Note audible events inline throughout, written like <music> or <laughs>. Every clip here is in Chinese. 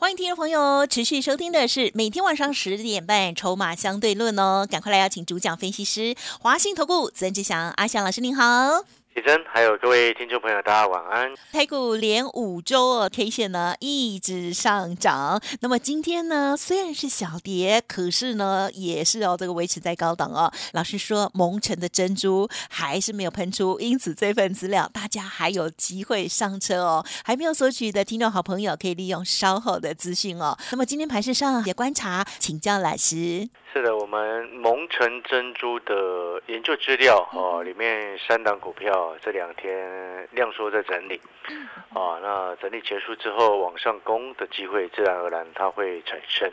欢迎听众朋友持续收听的是每天晚上十点半《筹码相对论》哦，赶快来邀请主讲分析师华信投顾曾志祥阿祥老师，您好。李真，还有各位听众朋友，大家晚安。台股连五周哦，K 线呢一直上涨。那么今天呢，虽然是小跌，可是呢也是哦，这个维持在高档哦。老师说，蒙尘的珍珠还是没有喷出，因此这份资料大家还有机会上车哦。还没有索取的听众好朋友，可以利用稍后的资讯哦。那么今天盘市上也观察，请教老师。是的，我们蒙尘珍珠的研究资料哦，里面三档股票这两天量缩在整理，啊，那整理结束之后往上攻的机会自然而然它会产生，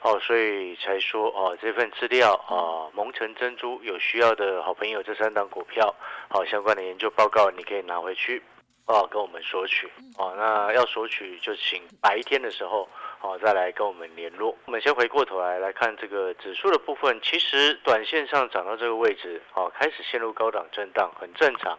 哦，所以才说哦，这份资料啊，蒙城珍珠有需要的好朋友，这三档股票好相关的研究报告你可以拿回去哦，跟我们索取。哦，那要索取就请白天的时候。好，再来跟我们联络。我们先回过头来来看这个指数的部分，其实短线上涨到这个位置，哦，开始陷入高档震荡，很正常，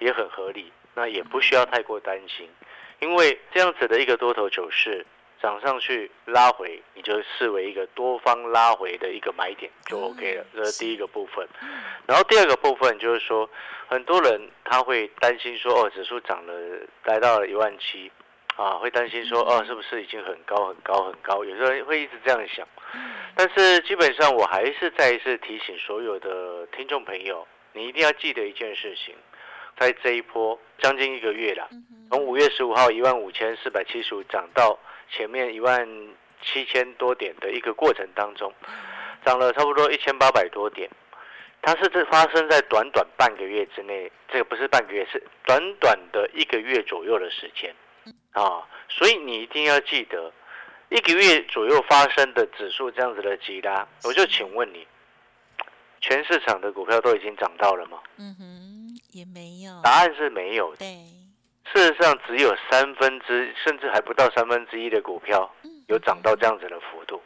也很合理。那也不需要太过担心，因为这样子的一个多头走势，涨上去拉回，你就视为一个多方拉回的一个买点就 OK 了。这是第一个部分。然后第二个部分就是说，很多人他会担心说，哦，指数涨了，来到了一万七。啊，会担心说，哦，是不是已经很高很高很高？有时候会一直这样想，但是基本上我还是再一次提醒所有的听众朋友，你一定要记得一件事情，在这一波将近一个月了，从五月十五号一万五千四百七十五涨到前面一万七千多点的一个过程当中，涨了差不多一千八百多点，它是这发生在短短半个月之内，这个不是半个月，是短短的一个月左右的时间。啊，所以你一定要记得，一个月左右发生的指数这样子的急拉，我就请问你，全市场的股票都已经涨到了吗？嗯哼，也没有。答案是没有。对，事实上只有三分之，甚至还不到三分之一的股票有涨到这样子的幅度，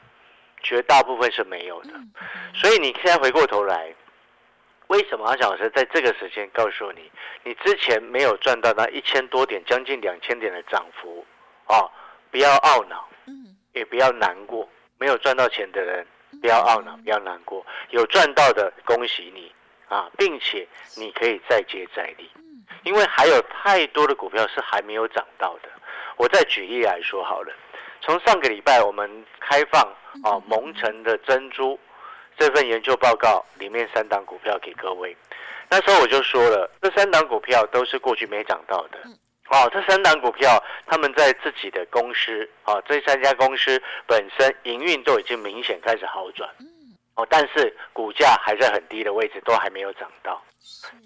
绝大部分是没有的。所以你现在回过头来。为什么阿小老师在这个时间告诉你，你之前没有赚到那一千多点、将近两千点的涨幅啊？不要懊恼，嗯，也不要难过。没有赚到钱的人，不要懊恼，不要难过。有赚到的，恭喜你啊，并且你可以再接再厉，因为还有太多的股票是还没有涨到的。我再举例来说好了，从上个礼拜我们开放啊蒙城的珍珠。这份研究报告里面三档股票给各位，那时候我就说了，这三档股票都是过去没涨到的。哦，这三档股票他们在自己的公司，哦，这三家公司本身营运都已经明显开始好转。哦，但是股价还在很低的位置，都还没有涨到。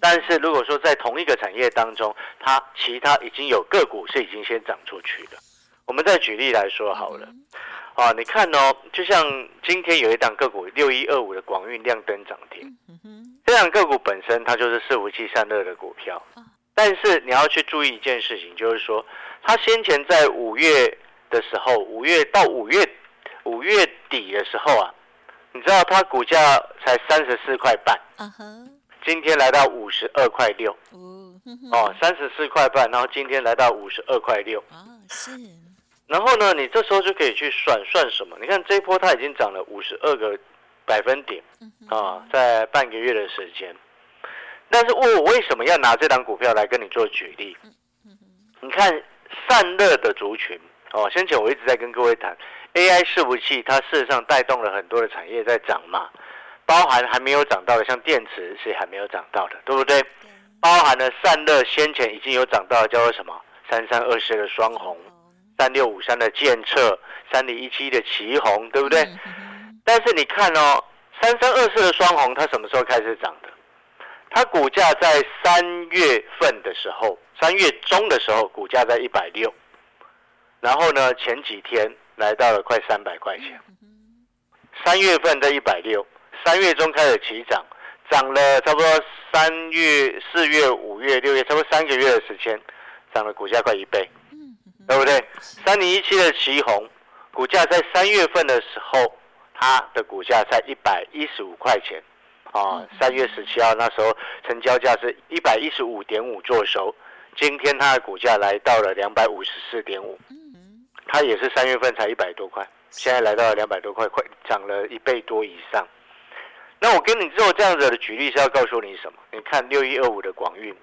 但是如果说在同一个产业当中，它其他已经有个股是已经先涨出去的。我们再举例来说好了。啊，你看哦，就像今天有一档个股六一二五的广运亮灯涨停，这档个股本身它就是伺服器散热的股票，但是你要去注意一件事情，就是说它先前在五月的时候，五月到五月五月底的时候啊，你知道它股价才三十四块半，今天来到五十二块六，哦，三十四块半，然后今天来到五十二块六，是。然后呢，你这时候就可以去算算什么？你看这一波它已经涨了五十二个百分点啊，在半个月的时间。但是我为什么要拿这档股票来跟你做举例？你看散热的族群哦，先前我一直在跟各位谈 AI 伺服器，它事实上带动了很多的产业在涨嘛，包含还没有涨到的，像电池是还没有涨到的，对不对？包含了散热先前已经有涨到的，叫做什么三三二四的双红。三六五三的建测，三零一七的旗红，对不对？但是你看哦，三三二四的双红，它什么时候开始涨的？它股价在三月份的时候，三月中的时候，股价在一百六，然后呢，前几天来到了快三百块钱。三月份在一百六，三月中开始起涨，涨了差不多三月、四月、五月、六月，差不多三个月的时间，涨了股价快一倍，对不对？三零一七的旗红，股价在三月份的时候，它的股价在一百一十五块钱，啊，三月十七号那时候成交价是一百一十五点五做收，今天它的股价来到了两百五十四点五，它也是三月份才一百多块，现在来到了两百多块，快涨了一倍多以上。那我跟你做这样子的举例是要告诉你什么？你看六一二五的广运，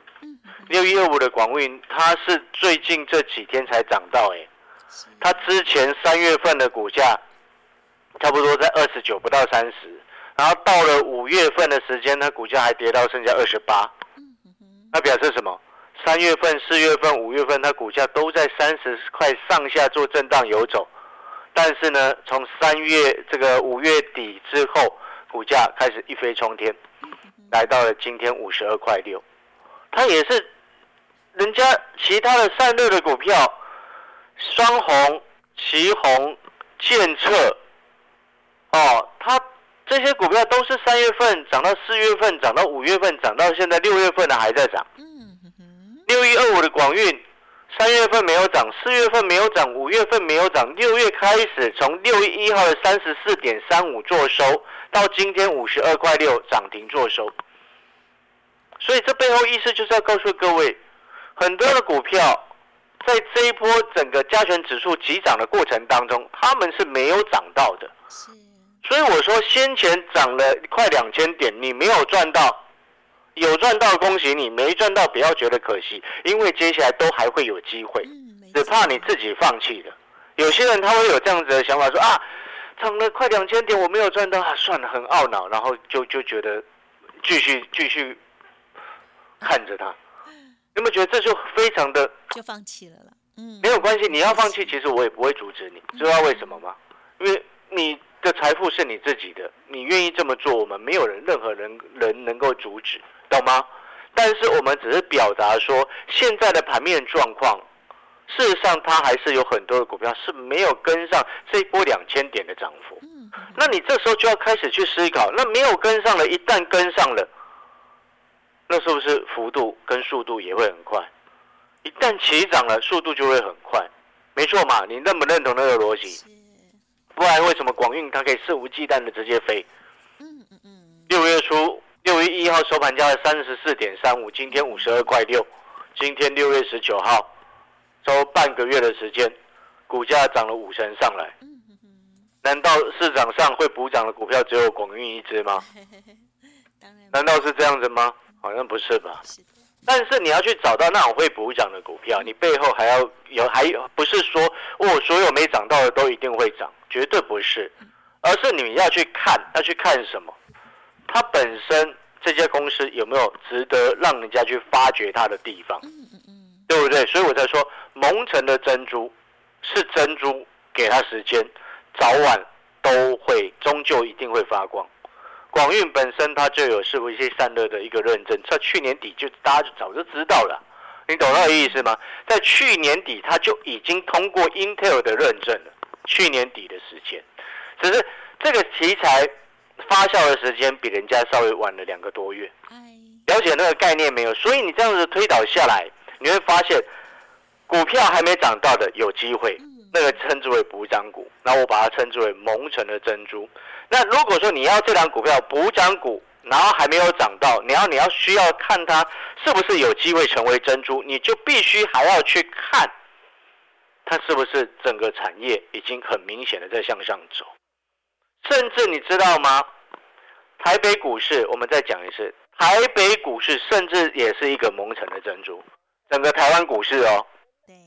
<laughs> 六一二五的广运，它是最近这几天才涨到哎，它之前三月份的股价差不多在二十九不到三十，然后到了五月份的时间，它股价还跌到剩下二十八，那表示什么？三月份、四月份、五月份，它股价都在三十块上下做震荡游走，但是呢，从三月这个五月底之后。股价开始一飞冲天，来到了今天五十二块六，它也是人家其他的散热的股票，双红、旗红、建策，哦，它这些股票都是三月份涨到四月份，涨到五月份，涨到现在六月份的还在涨。六一二五的广运。三月份没有涨，四月份没有涨，五月份没有涨，六月开始从六月一号的三十四点三五做收，到今天五十二块六涨停做收。所以这背后意思就是要告诉各位，很多的股票在这一波整个加权指数急涨的过程当中，他们是没有涨到的。所以我说先前涨了快两千点，你没有赚到。有赚到，恭喜你；没赚到，不要觉得可惜，因为接下来都还会有机会，只怕你自己放弃了。有些人他会有这样子的想法，说啊，涨了快两千点，我没有赚到，啊，算了，很懊恼，然后就就觉得继续继续看着他。有没有觉得这就非常的就放弃了了？嗯，没有关系，你要放弃，其实我也不会阻止你。知道为什么吗？因为你的财富是你自己的，你愿意这么做，我们没有人任何人人能够阻止。懂吗？但是我们只是表达说，现在的盘面状况，事实上它还是有很多的股票是没有跟上这一波两千点的涨幅。嗯那你这时候就要开始去思考，那没有跟上了，一旦跟上了，那是不是幅度跟速度也会很快？一旦起涨了，速度就会很快，没错嘛？你认不认同那个逻辑？不然为什么广运它可以肆无忌惮的直接飞？嗯嗯嗯。六月初。六月一号收盘价三十四点三五，今天五十二块六。今天六月十九号，收半个月的时间，股价涨了五成上来。难道市场上会补涨的股票只有广运一只吗？<laughs> 难道是这样子吗？好像不是吧。但是你要去找到那种会补涨的股票，你背后还要有，还有不是说哦，所有没涨到的都一定会涨，绝对不是，而是你要去看，要去看什么？它本身这家公司有没有值得让人家去发掘它的地方，对不对？所以我才说，蒙城的珍珠是珍珠，给它时间，早晚都会，终究一定会发光。广运本身它就有是不是散热的一个认证，在去年底就大家就早就知道了，你懂那个意思吗？在去年底它就已经通过 Intel 的认证了，去年底的时间，只是这个题材。发酵的时间比人家稍微晚了两个多月，了解那个概念没有？所以你这样子推导下来，你会发现股票还没涨到的有机会，那个称之为补涨股，那我把它称之为蒙尘的珍珠。那如果说你要这张股票补涨股，然后还没有涨到，你要你要需要看它是不是有机会成为珍珠，你就必须还要去看它是不是整个产业已经很明显的在向上走。甚至你知道吗？台北股市，我们再讲一次，台北股市甚至也是一个蒙尘的珍珠。整个台湾股市哦，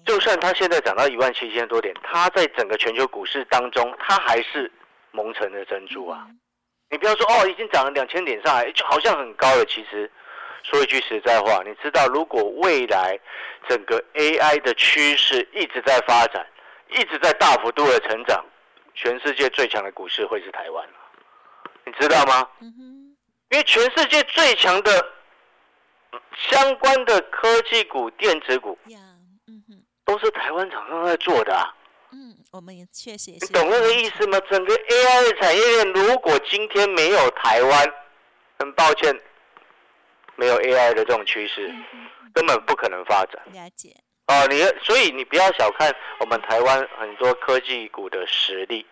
就算它现在涨到一万七千多点，它在整个全球股市当中，它还是蒙尘的珍珠啊。你不要说哦，已经涨了两千点上来，就好像很高了。其实说一句实在话，你知道，如果未来整个 AI 的趋势一直在发展，一直在大幅度的成长。全世界最强的股市会是台湾你知道吗？因为全世界最强的相关的科技股、电子股，都是台湾厂商在做的啊。嗯，我们也确实也是。你懂那个意思吗？整个 AI 的产业链，如果今天没有台湾，很抱歉，没有 AI 的这种趋势，根本不可能发展。了解。哦，你所以你不要小看我们台湾很多科技股的实力，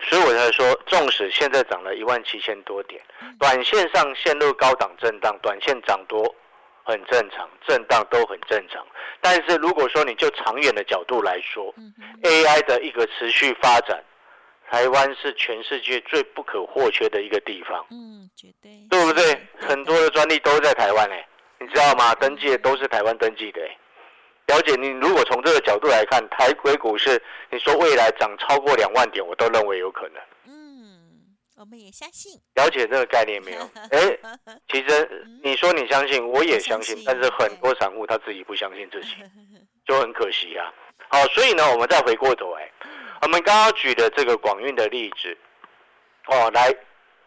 所以我才说，纵使现在涨了一万七千多点，短线上陷入高档震荡，短线涨多很正常，震荡都很正常。但是如果说你就长远的角度来说，AI 的一个持续发展，台湾是全世界最不可或缺的一个地方，嗯，绝对，对不对？很多的专利都在台湾哎，你知道吗？登记的都是台湾登记的哎。了解你，如果从这个角度来看，台股股市，你说未来涨超过两万点，我都认为有可能。嗯，我们也相信。了解这个概念没有？<laughs> 哎，其实你说你相信，我也相信，但是很多散户他自己不相信自己，<laughs> 就很可惜啊。好，所以呢，我们再回过头，哎，我们刚刚举的这个广运的例子，哦，来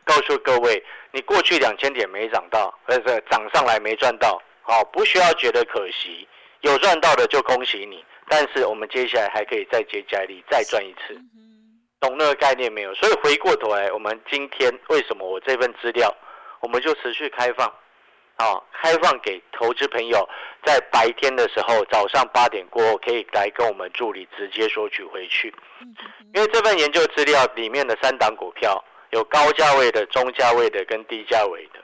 告诉各位，你过去两千点没涨到，或者涨上来没赚到，好，不需要觉得可惜。有赚到的就恭喜你，但是我们接下来还可以再接再厉，再赚一次，懂那个概念没有？所以回过头来，我们今天为什么我这份资料，我们就持续开放，啊，开放给投资朋友，在白天的时候，早上八点过后可以来跟我们助理直接索取回去，因为这份研究资料里面的三档股票，有高价位的、中价位的跟低价位的。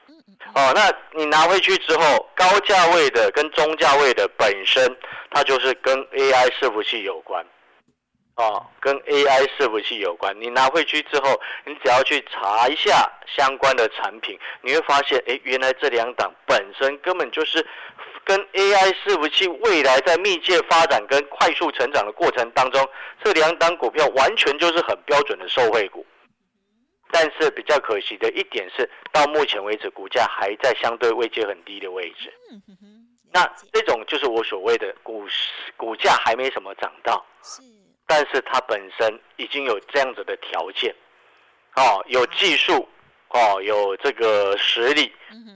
哦，那你拿回去之后，高价位的跟中价位的本身，它就是跟 AI 伺服器有关，哦，跟 AI 伺服器有关。你拿回去之后，你只要去查一下相关的产品，你会发现，哎，原来这两档本身根本就是跟 AI 伺服器未来在密切发展跟快速成长的过程当中，这两档股票完全就是很标准的受惠股。但是比较可惜的一点是，到目前为止，股价还在相对位阶很低的位置。那这种就是我所谓的股市股价还没什么涨到，但是它本身已经有这样子的条件，哦，有技术，哦，有这个实力。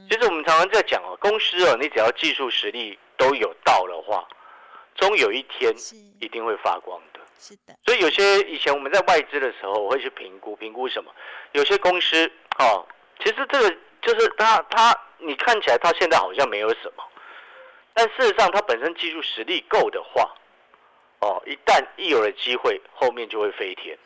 其实我们常常在讲哦，公司哦，你只要技术实力都有到的话，终有一天一定会发光的。是的，所以有些以前我们在外资的时候，我会去评估，评估什么？有些公司哦，其实这个就是它它，你看起来它现在好像没有什么，但事实上它本身技术实力够的话，哦，一旦一有了机会，后面就会飞天。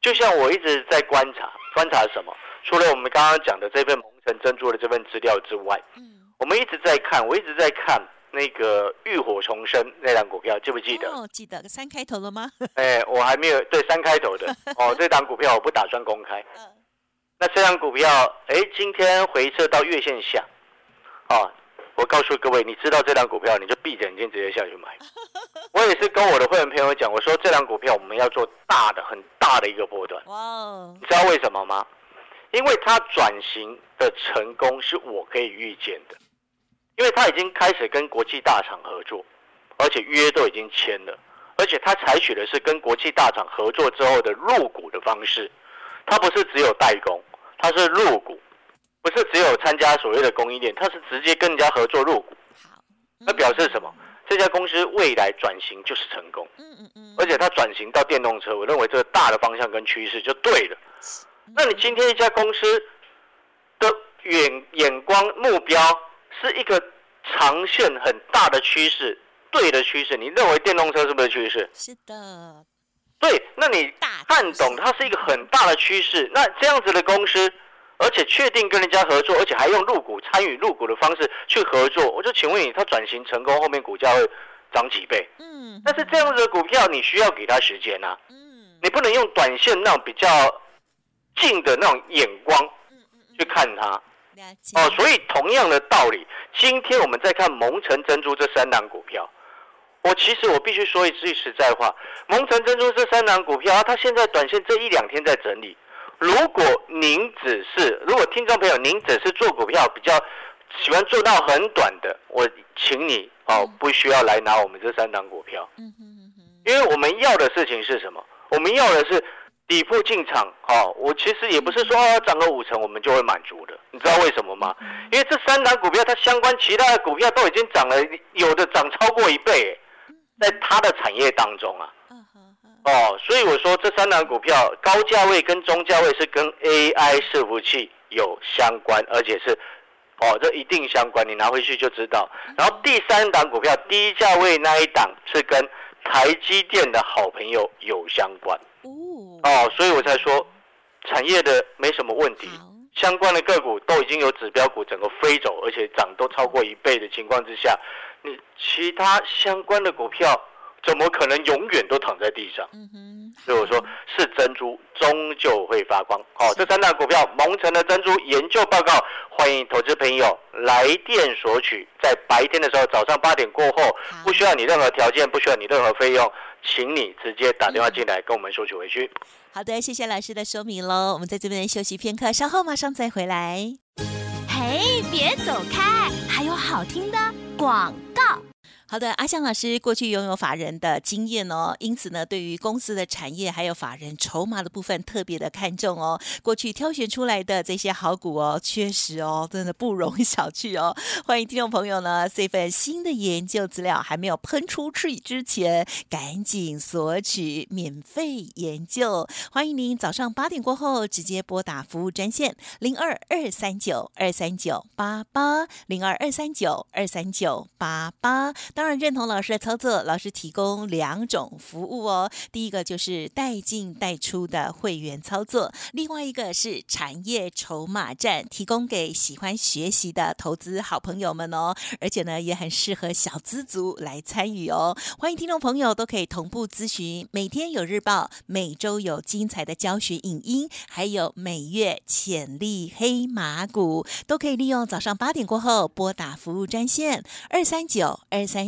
就像我一直在观察，观察什么？除了我们刚刚讲的这份蒙城珍珠的这份资料之外，嗯，我们一直在看，我一直在看。那个浴火重生那档股票记不记得？哦，记得三开头了吗？<laughs> 哎，我还没有对三开头的 <laughs> 哦。这档股票我不打算公开。嗯。那这档股票，哎，今天回撤到月线下，哦，我告诉各位，你知道这档股票，你就闭着眼睛直接下去买。<laughs> 我也是跟我的会员朋友讲，我说这档股票我们要做大的、很大的一个波段。哇。你知道为什么吗？因为它转型的成功是我可以预见的。因为它已经开始跟国际大厂合作，而且约都已经签了，而且它采取的是跟国际大厂合作之后的入股的方式，它不是只有代工，它是入股，不是只有参加所谓的供应链，他是直接跟人家合作入股。那表示什么？这家公司未来转型就是成功。嗯嗯嗯。而且它转型到电动车，我认为这个大的方向跟趋势就对了。那你今天一家公司的远眼光目标？是一个长线很大的趋势，对的趋势。你认为电动车是不是趋势？是的。对，那你看懂它是一个很大的趋势。那这样子的公司，而且确定跟人家合作，而且还用入股参与入股的方式去合作，我就请问你，它转型成功后面股价会涨几倍？嗯。但是这样子的股票，你需要给他时间呐。嗯。你不能用短线那种比较近的那种眼光去看它。哦，所以同样的道理，今天我们在看蒙城珍珠这三档股票，我其实我必须说一句实在话，蒙城珍珠这三档股票啊，它现在短线这一两天在整理。如果您只是，如果听众朋友您只是做股票比较喜欢做到很短的，我请你哦，不需要来拿我们这三档股票。嗯因为我们要的事情是什么？我们要的是。底部进场，哦，我其实也不是说涨个五成我们就会满足的，你知道为什么吗？因为这三档股票它相关其他的股票都已经涨了，有的涨超过一倍，在它的产业当中啊，哦，所以我说这三档股票高价位跟中价位是跟 AI 伺服器有相关，而且是哦，这一定相关，你拿回去就知道。然后第三档股票低价位那一档是跟台积电的好朋友有相关哦，所以我才说产业的没什么问题，相关的个股都已经有指标股整个飞走，而且涨都超过一倍的情况之下，你其他相关的股票。怎么可能永远都躺在地上？所以我说是珍珠终究会发光。好，这三大股票蒙城的珍珠研究报告，欢迎投资朋友来电索取。在白天的时候，早上八点过后，不需要你任何条件，不需要你任何费用，请你直接打电话进来跟我们索取回去。好的，谢谢老师的说明喽。我们在这边休息片刻，稍后马上再回来。嘿，别走开，还有好听的广告。好的，阿香老师过去拥有法人的经验哦，因此呢，对于公司的产业还有法人筹码的部分特别的看重哦。过去挑选出来的这些好股哦，确实哦，真的不容小觑哦。欢迎听众朋友呢，这份新的研究资料还没有喷出去之前，赶紧索取免费研究。欢迎您早上八点过后直接拨打服务专线零二二三九二三九八八零二二三九二三九八八。当然认同老师的操作，老师提供两种服务哦。第一个就是带进带出的会员操作，另外一个是产业筹码站，提供给喜欢学习的投资好朋友们哦。而且呢，也很适合小资族来参与哦。欢迎听众朋友都可以同步咨询，每天有日报，每周有精彩的教学影音，还有每月潜力黑马股，都可以利用早上八点过后拨打服务专线二三九二三。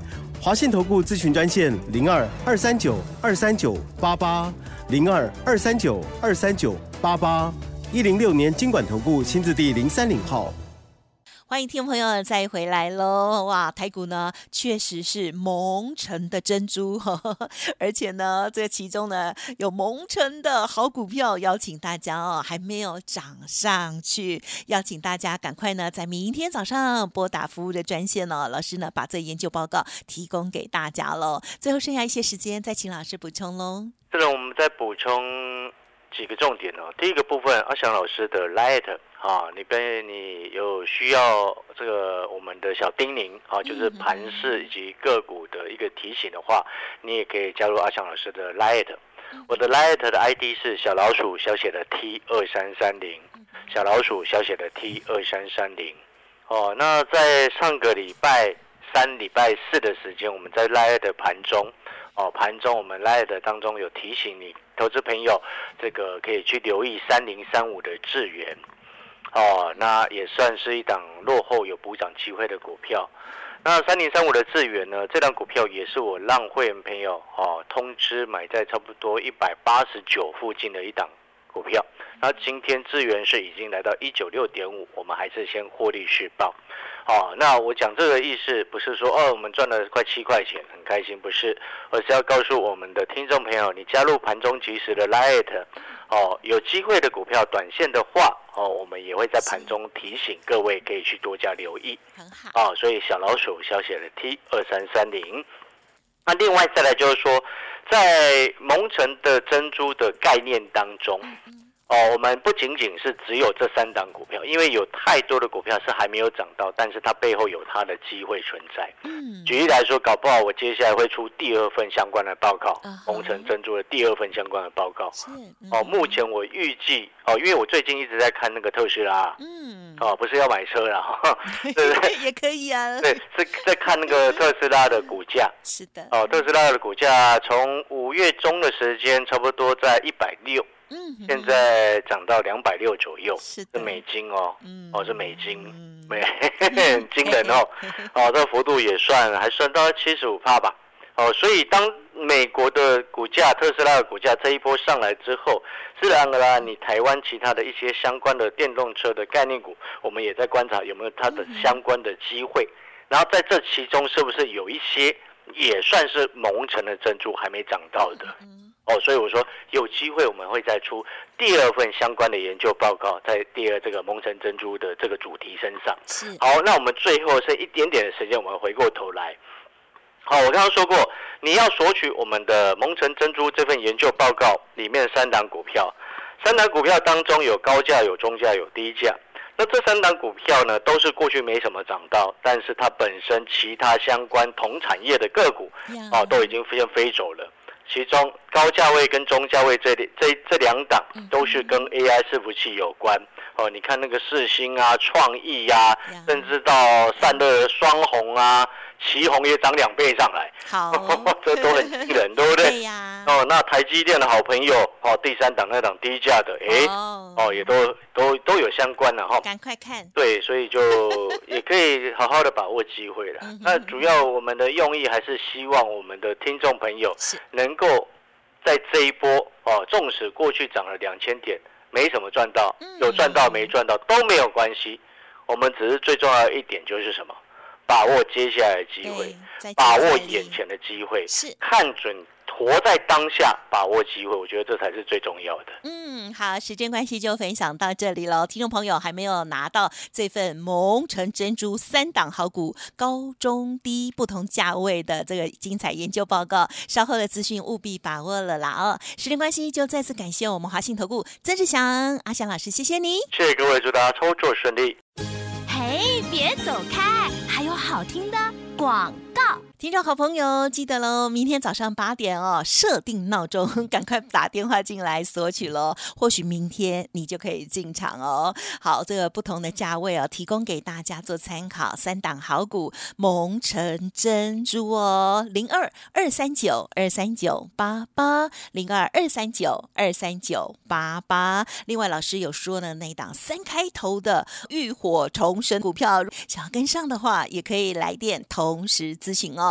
华信投顾咨询专线零二二三九二三九八八。零二二三九二三九八八一零六年经管投顾新字第零三零号，欢迎听众朋友再回来喽！哇，台股呢确实是蒙尘的珍珠，<laughs> 而且呢，这其中呢有蒙尘的好股票，邀请大家哦，还没有涨上去，邀请大家赶快呢在明天早上拨打服务的专线哦，老师呢把这研究报告提供给大家喽。最后剩下一些时间，再请老师补充喽。这里我们再补充几个重点哦。第一个部分，阿翔老师的 Light 啊，你跟你有需要这个我们的小叮咛啊，就是盘势以及个股的一个提醒的话，你也可以加入阿翔老师的 Light。我的 Light 的 ID 是小老鼠小写的 T 二三三零，小老鼠小写的 T 二三三零。哦，那在上个礼拜三、礼拜四的时间，我们在 Light 盘中。哦，盘中我们 Light 当中有提醒你，投资朋友，这个可以去留意三零三五的智源，哦，那也算是一档落后有补涨机会的股票。那三零三五的智源呢，这档股票也是我让会员朋友哦通知买在差不多一百八十九附近的一档股票。那今天资源是已经来到一九六点五，我们还是先获利续报。哦，那我讲这个意思不是说哦，我们赚了快七块钱，很开心，不是，而是要告诉我们的听众朋友，你加入盘中及时的 Light，哦，有机会的股票短线的话，哦，我们也会在盘中提醒各位可以去多加留意。很好。哦，所以小老鼠小写的 T 二三三零。那另外再来就是说，在蒙尘的珍珠的概念当中。哦，我们不仅仅是只有这三档股票，因为有太多的股票是还没有涨到，但是它背后有它的机会存在。嗯，举例来说，搞不好我接下来会出第二份相关的报告，红城珍珠的第二份相关的报告。是，哦，目前我预计，哦，因为我最近一直在看那个特斯拉，嗯，哦，不是要买车了，<laughs> 对不对？也可以啊。<laughs> 对，是在看那个特斯拉的股价。<laughs> 是的。哦，特斯拉的股价从五月中的时间，差不多在一百六。嗯，现在涨到两百六左右，是美金哦，哦是美金，美惊人哦，哦这个幅度也算还算到七十五帕吧，哦所以当美国的股价特斯拉的股价这一波上来之后，自然而然你台湾其他的一些相关的电动车的概念股，我们也在观察有没有它的相关的机会，然后在这其中是不是有一些也算是蒙尘的珍珠还没涨到的。哦，所以我说有机会我们会再出第二份相关的研究报告，在第二这个蒙城珍珠的这个主题身上。是好，那我们最后剩一点点的时间，我们回过头来。好，我刚刚说过，你要索取我们的蒙城珍珠这份研究报告里面三档股票，三档股票当中有高价、有中价、有低价。那这三档股票呢，都是过去没什么涨到，但是它本身其他相关同产业的个股，哦，都已经飞飞走了。其中高价位跟中价位这里这这两档都是跟 AI 伺服器有关哦。你看那个四星啊、创意呀，甚至到散热双红啊。旗红也涨两倍上来，好，<laughs> 这都很惊人，对不对？<laughs> 对呀。哦，那台积电的好朋友，哦，第三档那档低价的，哎，哦，也都都都有相关的哈。赶快看。对，所以就 <laughs> 也可以好好的把握机会了。那主要我们的用意还是希望我们的听众朋友能够在这一波哦，纵使过去涨了两千点，没什么赚到，有赚到没赚到都没有关系。我们只是最重要的一点就是什么？把握接下来的机会，把握眼前的机会，是看准活在当下，把握机会，我觉得这才是最重要的。嗯，好，时间关系就分享到这里了。听众朋友还没有拿到这份蒙城珍珠三档好股高中低不同价位的这个精彩研究报告，稍后的资讯务必把握了啦哦。时间关系就再次感谢我们华信投顾曾志祥阿祥老师，谢谢你，谢谢各位，祝大家操作顺利。别走开，还有好听的广告。听众好朋友，记得喽！明天早上八点哦，设定闹钟，<laughs> 赶快打电话进来索取喽。或许明天你就可以进场哦。好，这个不同的价位哦，提供给大家做参考。三档好股，蒙城珍珠哦，零二二三九二三九八八，零二二三九二三九八八。另外，老师有说呢，那一档三开头的浴火重生股票，想要跟上的话，也可以来电同时咨询哦。